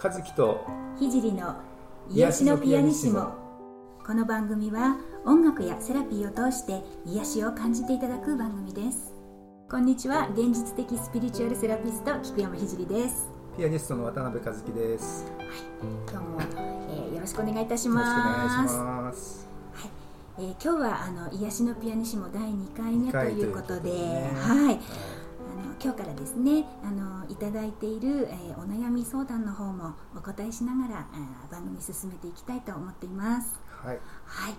和樹と聖の癒しのピアニッシモ。この番組は音楽やセラピーを通して癒しを感じていただく番組です。こんにちは。現実的スピリチュアルセラピスト菊山聖です。ピアニストの渡辺和樹です。はい。今日も、えー、よろしくお願いいたします。よろしくお願いします。はい。えー、今日はあの癒しのピアニッシモ第2回目ということで、ね、はい、はい今日からですねあのいただいている、えー、お悩み相談の方もお答えしながら、えー、番組進めていきたいと思っています。はい、はい。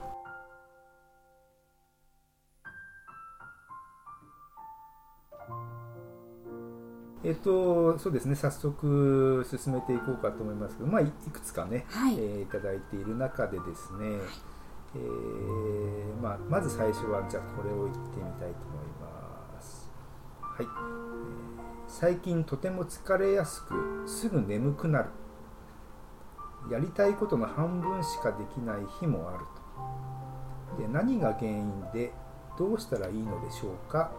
えっと、そうですね。早速進めていこうかと思いますけど、まあ、いくつかね、はい。えー、いただいている中でですね、はい、えー、まあ、まず最初はじゃあこれを言ってみたいと思います。はい最近とても疲れやすくすぐ眠くなる。やりたいことの半分しかできない日もあると。で何が原因でどうしたらいいのでしょうか？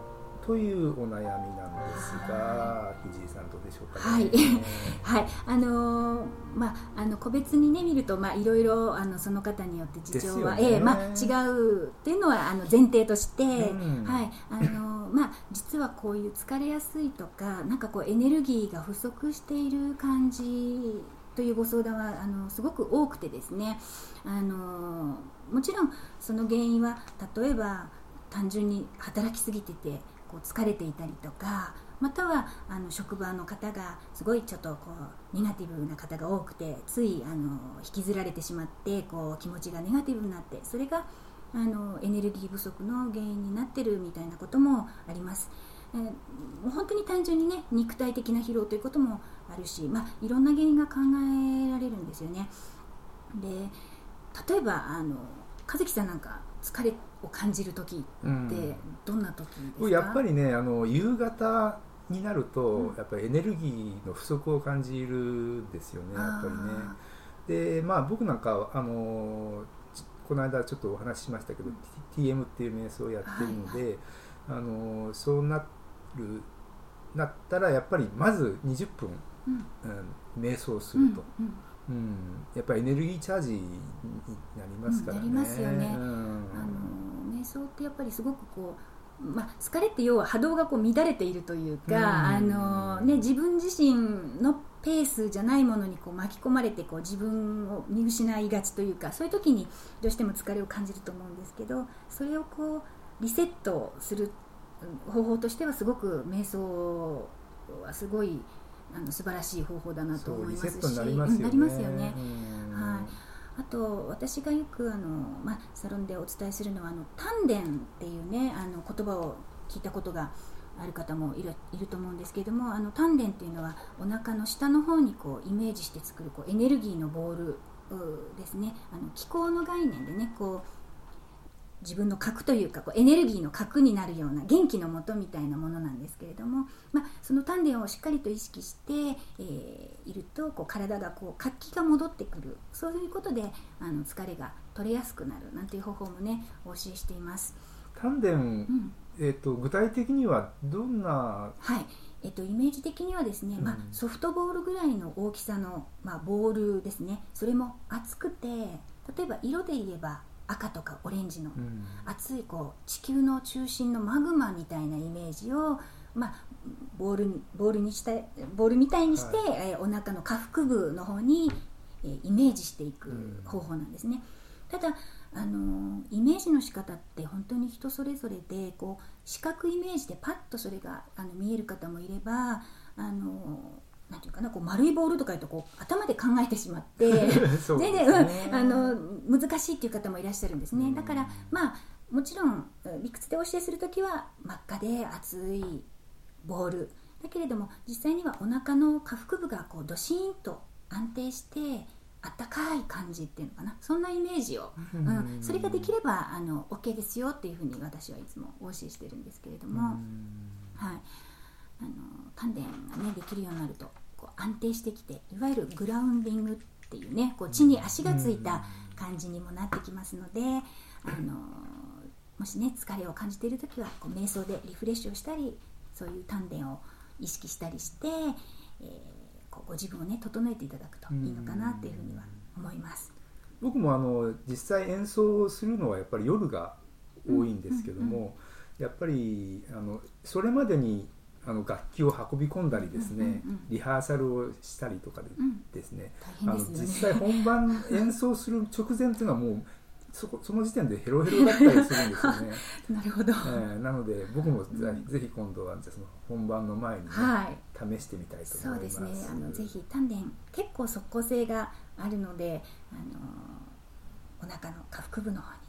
というお悩みなんですが、藤井さんどうでしょうか、ね、はい、はい、あのー、まああの個別にね見るとまあいろいろあのその方によって事情は、ね、えー、まあ違うっていうのはあの前提として、うん、はい。あのー、まあ実はこういう疲れやすいとかなんかこうエネルギーが不足している感じというご相談はあのすごく多くてですね。あのもちろんその原因は例えば単純に働きすぎててこう疲れていたりとかまたはあの職場の方がすごいちょっとこうネガティブな方が多くてついあの引きずられてしまってこう気持ちがネガティブになってそれがあのエネルギー不足の原因になってるみたいなこともあります。えー、もう本当に単純にね肉体的な疲労ということもあるし、まあ、いろんな原因が考えられるんですよね。で例えばあの和樹さんなんか疲れを感じる時ってどんな時ですか、うん、やっぱりねあの夕方になると、うん、やっぱりエネルギーの不足を感じるんですよねやっぱりね。でまあ僕なんかあのこの間ちょっとお話ししましたけど、うん、TM っていう瞑想をやってるので、はいはい、あのそうなるなったらやっぱりまず20分、うん、瞑想すると。うんうん、やっぱりエネルギーチャージになりますからね。なりますよね。あの瞑想ってやっぱりすごくこう。まあ、疲れって要は波動がこう乱れているというか、あのね、自分自身のペースじゃないものにこう巻き込まれてこう自分を見失いがちというかそういう時にどうしても疲れを感じると思うんですけどそれをこうリセットする方法としてはすごく瞑想はすごいあの素晴らしい方法だなと思いますしなりますよね。はいあと私がよくあの、まあ、サロンでお伝えするのはあの丹田っていうねあの言葉を聞いたことがある方もいるいると思うんですけれどもあの丹田っていうのはお腹の下の方にこうイメージして作るこうエネルギーのボールですね。あの気候の概念でねこう自分の核というかこうエネルギーの核になるような元気のもとみたいなものなんですけれども、まあ、その丹田をしっかりと意識して、えー、いるとこう体がこう活気が戻ってくる。そういうことであの疲れが取れやすくなるなんていう方法もねお教えしています。丹田、うん、えーと、具体的にはどんな、はい。えーと、イメージ的にはですね、うん、まあ、ソフトボールぐらいの大きさの、まあ、ボールですね。それも厚くて例えば色で言えば赤とかオレンジの熱いこう地球の中心のマグマみたいなイメージを、まあ、ボールにボールにしたボールみたいにして、はい、えー、お腹の下腹部の方に、えー、イメージしていく方法なんですね。ただあのイメージの仕方って本当に人それぞれでこう視覚イメージでパッとそれがあの見える方もいればあのなんていうかなこう丸いボールとかいうとこう頭で考えてしまって 全然、ね、うん、あの難しいっていう方もいらっしゃるんですね、だからまあもちろん理屈で教えする時は真っ赤で熱いボール。だけれども実際にはお腹の下腹部がこうドシーンと安定してあったかい感じっていうのかな。そんなイメージを、うん、それができればあの OK ですよっていうふうに私はいつもお教えしてるんですけれども、はい、あの丹田がねできるようになるとこう安定してきていわゆるグラウンディングっていうねこう地に足がついた感じにもなってきますので、あのもしね疲れを感じている時はこう瞑想でリフレッシュをしたりそういう丹田を意識したりして、えー、こうご自分をね整えていただくといいのかなっていうふうには思います。僕もあの実際演奏するのはやっぱり夜が多いんですけども、やっぱりあのそれまでにあの楽器を運び込んだりですね、リハーサルをしたりとかでですね。うん、あの実際本番演奏する直前っていうのはもうそこその時点でヘロヘロだったりするんですよね。なるほど、えー、なので僕もぜひ,、ぜひ今度はその本番の前に、ね、はい、試してみたいと思います。そうですね。あのぜひ丹田結構即効性があるので、あのお腹の下腹部の方に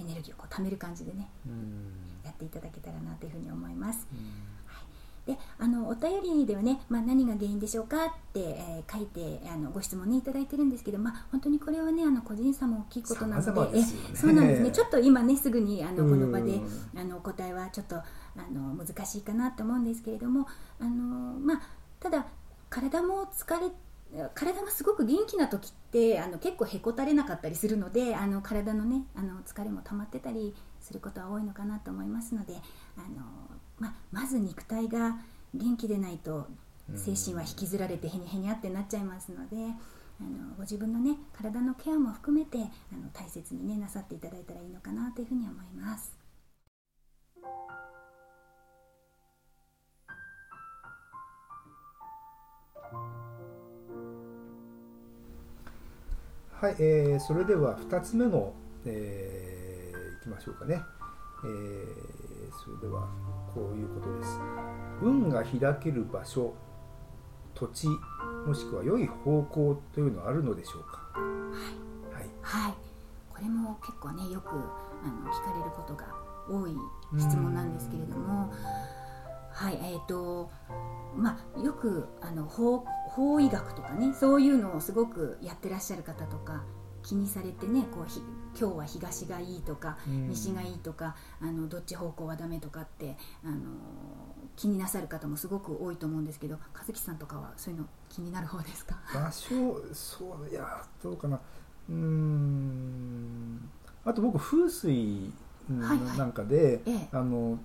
エネルギーをこう貯める感じでね、やっていただけたらなというふうに思います。であのお便りではね、まあ、何が原因でしょうかって、えー、書いてあのご質問ねいただいてるんですけど、まあ、本当にこれはねあの個人差も大きいことなので、ね、えそうなんですね。ちょっと今ねすぐにあのこの場であのお答えはちょっとあの難しいかなと思うんですけれどもあの、まあ、ただ体も疲れ体がすごく元気な時ってあの結構へこたれなかったりするのであの体のねあの疲れも溜まってたりすることは多いのかなと思いますのであのままず肉体が元気でないと精神は引きずられてへにへにゃってなっちゃいますのであのご自分のね体のケアも含めてあの大切にねなさっていただいたらいいのかなというふうに思います。はい、えー、それでは2つ目の、えー、いきましょうかね。えー、それではこういうことです。運が開ける場所土地もしくは良い方向というのはあるのでしょうか？はい、はい、はい、これも結構ねよくあの聞かれることが多い質問なんですけれどもはいえーとまあ、よくあの法法医学とかねそういうのをすごくやってらっしゃる方とか気にされてねこうひ今日は東がいいとか、うん、西がいいとかあのどっち方向はダメとかってあの気になさる方もすごく多いと思うんですけど和樹さんとかはそういうの気になる方ですか？場所そういやどうかな。うん。あと僕風水なんかで、はい。はいええ、あの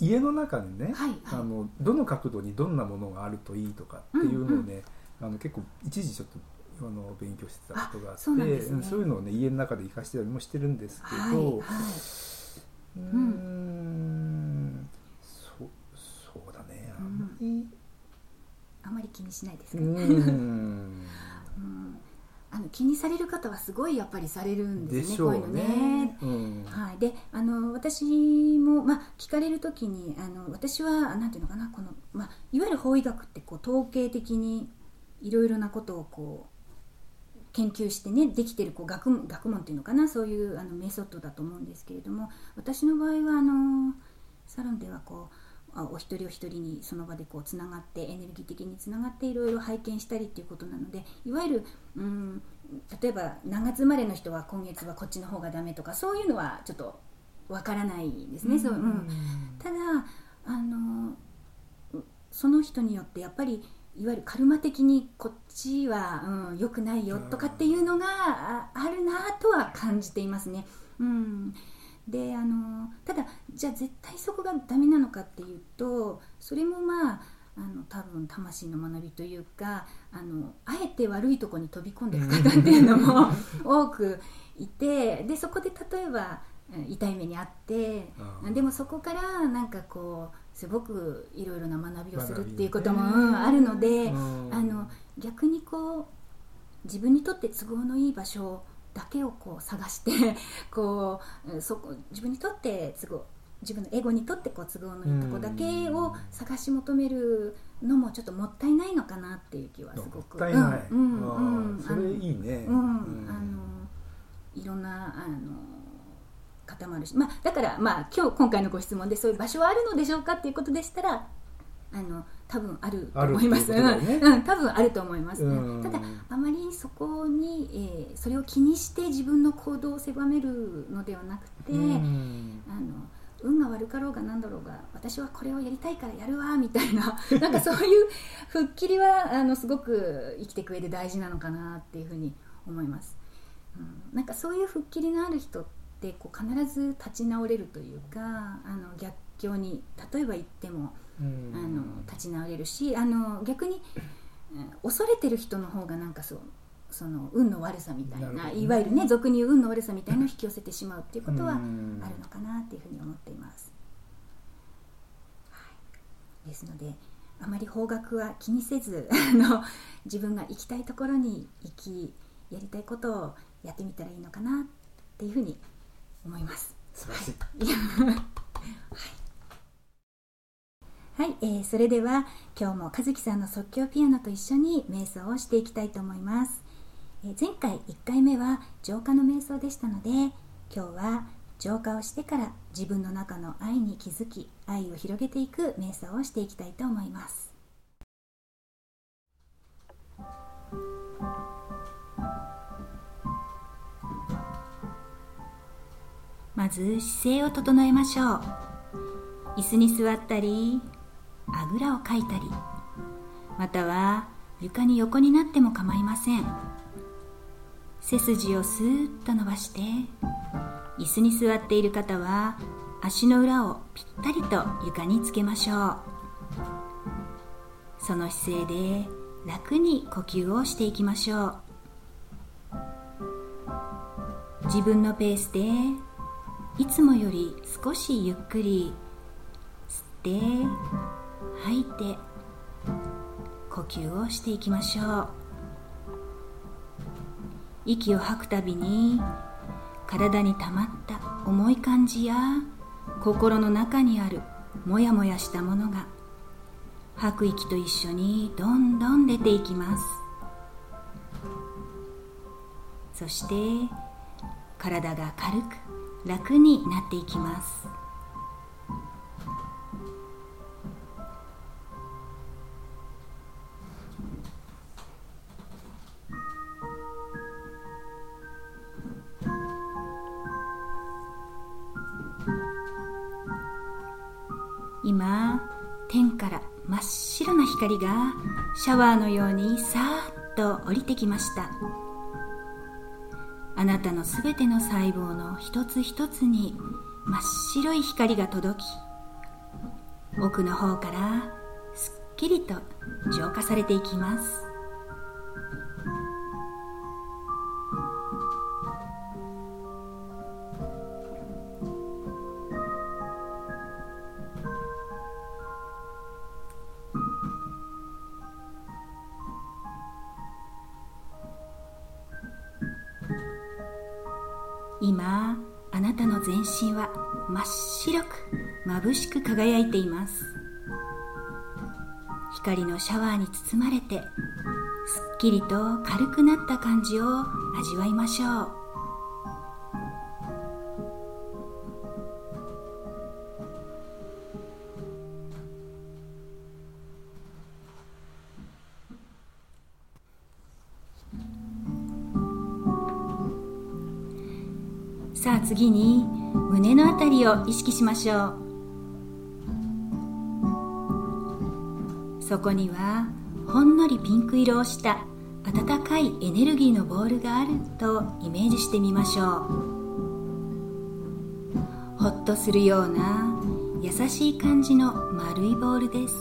家の中にね、はいはい、あのどの角度にどんなものがあるといいとかっていうのをね、うんうん、あの結構一時ちょっとあの勉強してたことがあってそう、ね,、そういうのをね家の中で生かしてたりもしてるんですけど、はいはい、うん。そそうだね。あんまり、うん、あまり気にしないですかね。うん。あの気にされる方はすごいやっぱりされるんですね、こういうのね。うん、はい、であの私も、まあ、聞かれる時にあの私はなんていうのかなこの、まあ、いわゆる法医学ってこう統計的にいろいろなことをこう研究してねできてるこう学問学問っていうのかなそういうあのメソッドだと思うんですけれども私の場合はあのサロンではこうお一人お一人にその場でこうつながってエネルギー的につながっていろいろ拝見したりっていうことなのでいわゆるうん例えば何月生まれの人は今月はこっちの方がダメとかそういうのはちょっとわからないですね。うん、そううん、ただあのその人によってやっぱりいわゆるカルマ的にこっちは、うん、良くないよとかっていうのがあるなとは感じていますね。うん、であのただじゃあ絶対そこがダメなのかっていうとそれもまああの多分魂の学びというかあのあえて悪いとこに飛び込んでいく方っていうのも 多くいてでそこで例えば痛い目にあってでもそこからなんかこうすごくいろいろな学びをするっていうことも、うん、あるので、あの逆にこう自分にとって都合のいい場所だけをこう探して こうそこ自分にとって都合自分のエゴにとってこう都合のいいとこだけを探し求めるのもちょっともったいないのかなっていう気はすごく。もったいない。うん、うん、それいいね。うん、あのいろんなあの固まるし、まあ、だから、まあ、今日今回のご質問でそういう場所はあるのでしょうかっていうことでしたらあの多分あると思います、ね、うん、多分あると思います、ね、ただあまりそこに、えー、それを気にして自分の行動を狭めるのではなくて、あの運が悪かろうが何だろうが私はこれをやりたいからやるわみたいな なんかそういう吹っ切りはあのすごく生きていく上で大事なのかなっていうふうに思います、うん、なんかそういう吹っ切りのある人ってってこう必ず立ち直れるというかあの逆境に例えば行っても、あの立ち直れるしあの逆に恐れてる人の方がなんかそうその運の悪さみたいな、ね、いわゆるね俗に言う運の悪さみたいなのを引き寄せてしまうっていうことはあるのかなっていうふうに思っています。はい、ですのであまり方角は気にせず あの自分が行きたいところに行きやりたいことをやってみたらいいのかなっていうふうに思います。素晴らしい。はい はい、えー、それでは今日も和樹さんの即興ピアノと一緒に瞑想をしていきたいと思います、えー、前回1回目は浄化の瞑想でしたので今日は浄化をしてから自分の中の愛に気づき愛を広げていく瞑想をしていきたいと思いますまず姿勢を整えましょう。椅子に座ったりあぐらをかいたりまたは床に横になっても構いません。背筋をスーッと伸ばして椅子に座っている方は足の裏をぴったりと床につけましょう。その姿勢で楽に呼吸をしていきましょう。自分のペースでいつもより少しゆっくり吸って吐いて呼吸をしていきましょう。息を吐くたびに体にたまった重い感じや心の中にあるモヤモヤしたものが吐く息と一緒にどんどん出ていきます。そして体が軽く楽になっていきます。今天から真っ白な光がシャワーのようにさーっと降りてきました。あなたのすべての細胞の一つ一つに真っ白い光が届き奥の方からすっきりと浄化されていきます。全身は真っ白く眩しく輝いています。光のシャワーに包まれてすっきりと軽くなった感じを味わいましょう。さあ次にを意識しましょう。そこにはほんのりピンク色をした温かいエネルギーのボールがあるとイメージしてみましょう。ほっとするような優しい感じの丸いボールです。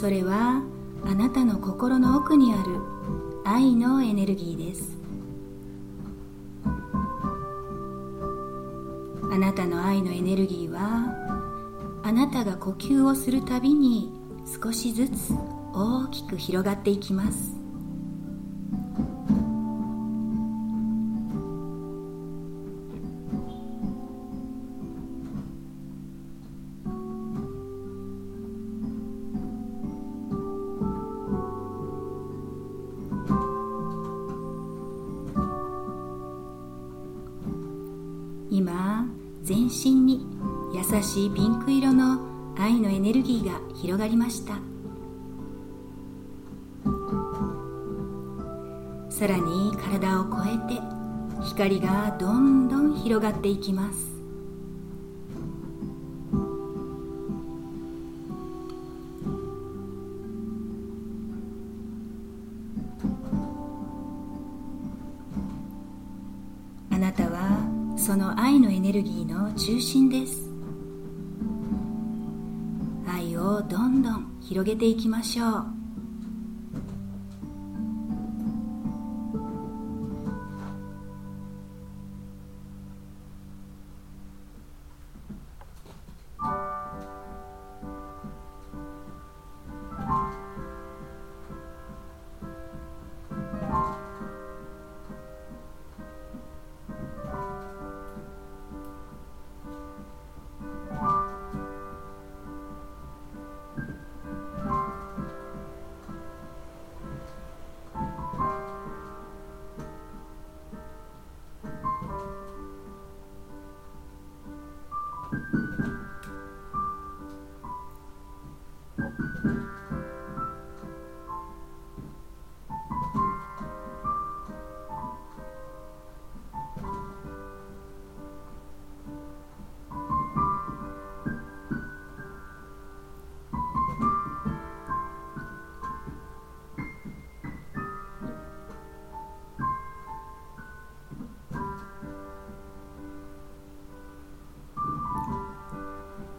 それはあなたの心の奥にある愛のエネルギーです。あなたの愛のエネルギーはあなたが呼吸をするたびに少しずつ大きく広がっていきます。全身に優しいピンク色の愛のエネルギーが広がりました。さらに体を越えて光がどんどん広がっていきます。愛のエネルギーの中心です。愛をどんどん広げていきましょう。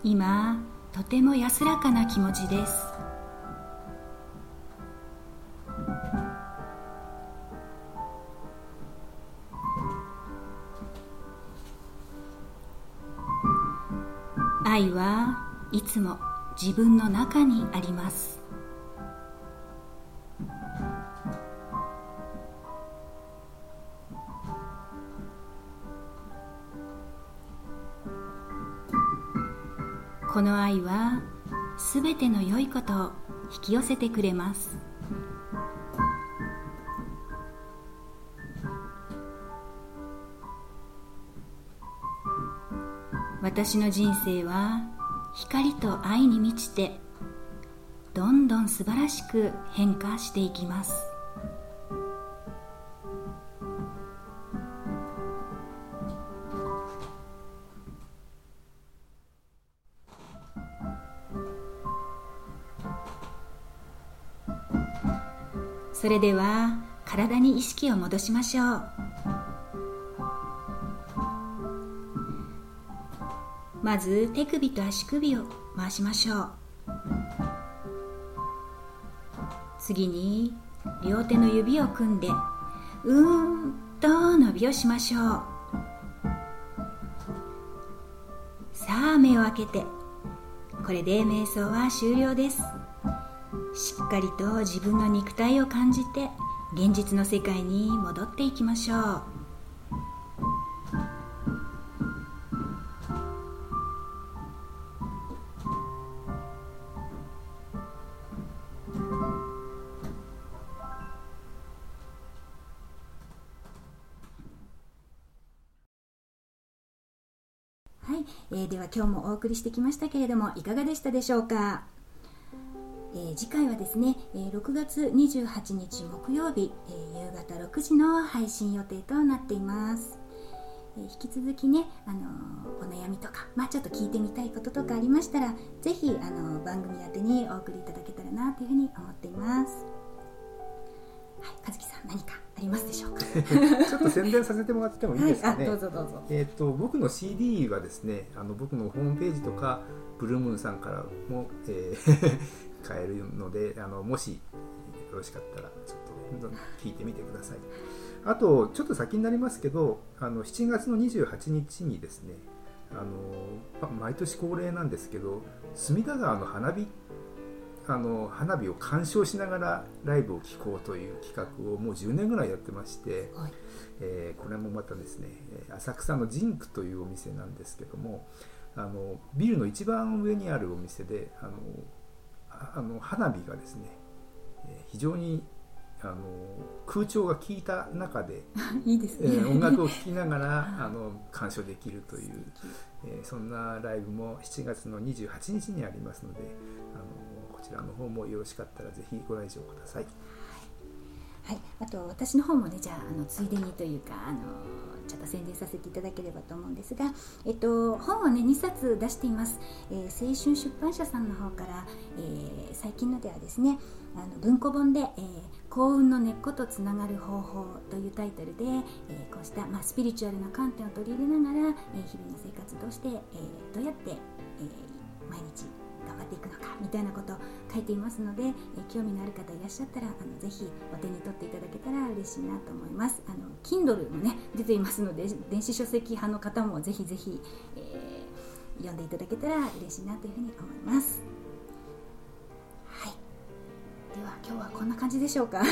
今とても安らかな気持ちです。愛はいつも自分の中にあります。の愛はすべての良いことを引き寄せてくれます。私の人生は光と愛に満ちてどんどん素晴らしく変化していきます。それでは体に意識を戻しましょう。まず手首と足首を回しましょう。次に両手の指を組んでうーんと伸びをしましょう。さあ目を開けてこれで瞑想は終了です。しっかりと自分の肉体を感じて現実の世界に戻っていきましょう。はい、え、では今日もお送りしてきましたけれどもいかがでしたでしょうか？えー、次回はですね、えー、6月28日木曜日、えー、夕方6時の配信予定となっています、え引き続きね、あのお悩みとか、まあ、ちょっと聞いてみたいこととかありましたらぜひ、あの番組宛てにお送りいただけたらなというふうに思っています。はい、和樹さん何かありますでしょうか？ちょっと宣伝させてもらってもいいですかね、はい、どうぞどうぞ。えっ、と僕の CD はですねあの僕のホームページとかブルームーンさんからも、えー買えるのであのもしよろしかったらちょっと聞いてみてください。あとちょっと先になりますけどあの7月の28日にですねあの毎年恒例なんですけど隅田川の花火あの花火を鑑賞しながらライブを聴こうという企画をもう10年ぐらいやってまして、はい、えー、これもまたですね浅草のジンクというお店なんですけどもあのビルの一番上にあるお店であのあの花火がですね非常にあの空調が効いた中で いいですね、えー、音楽を聴きながら あの鑑賞できるという、えー、そんなライブも7月の28日にありますのであのこちらの方もよろしかったらぜひご来場ください。はい、あと私の方もねじゃああのついでにというかあのちょっと宣伝させていただければと思うんですが、えっと、本をね2冊出しています、えー、青春出版社さんの方から、えー、最近のではですねあの文庫本で、えー、幸運の根っことつながる方法というタイトルで、えこうした、まあ、スピリチュアルな観点を取り入れながら、え日々の生活として、えどうやって、え毎日頑張っていくのかみたいなことを書いていますので、え興味のある方いらっしゃったらあのぜひお手に取っていただけたら嬉しいなと思います。あの Kindle もね出ていますので電子書籍派の方もぜひぜひ、えー、読んでいただけたら嬉しいなというふうに思います。では今日はこんな感じでしょうか。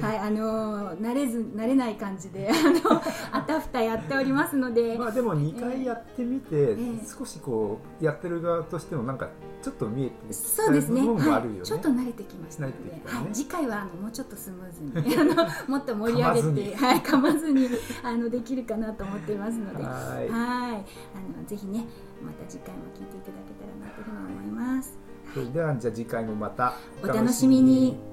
はいあの慣れず慣れない感じであの あたふたやっておりますので。まあでも2回やってみて、えー、少しこうやってる側としてもなんかちょっと見えてそうですね、ねはい、ちょっと慣れてきました。ので、ね、はい、次回はあのもうちょっとスムーズに あのもっと盛り上げてはい噛まずにあのできるかなと思っていますので。はい。あのぜひねまた次回も聞いていただけたらなというふうに思います。それではじゃあ次回もまたお楽しみに。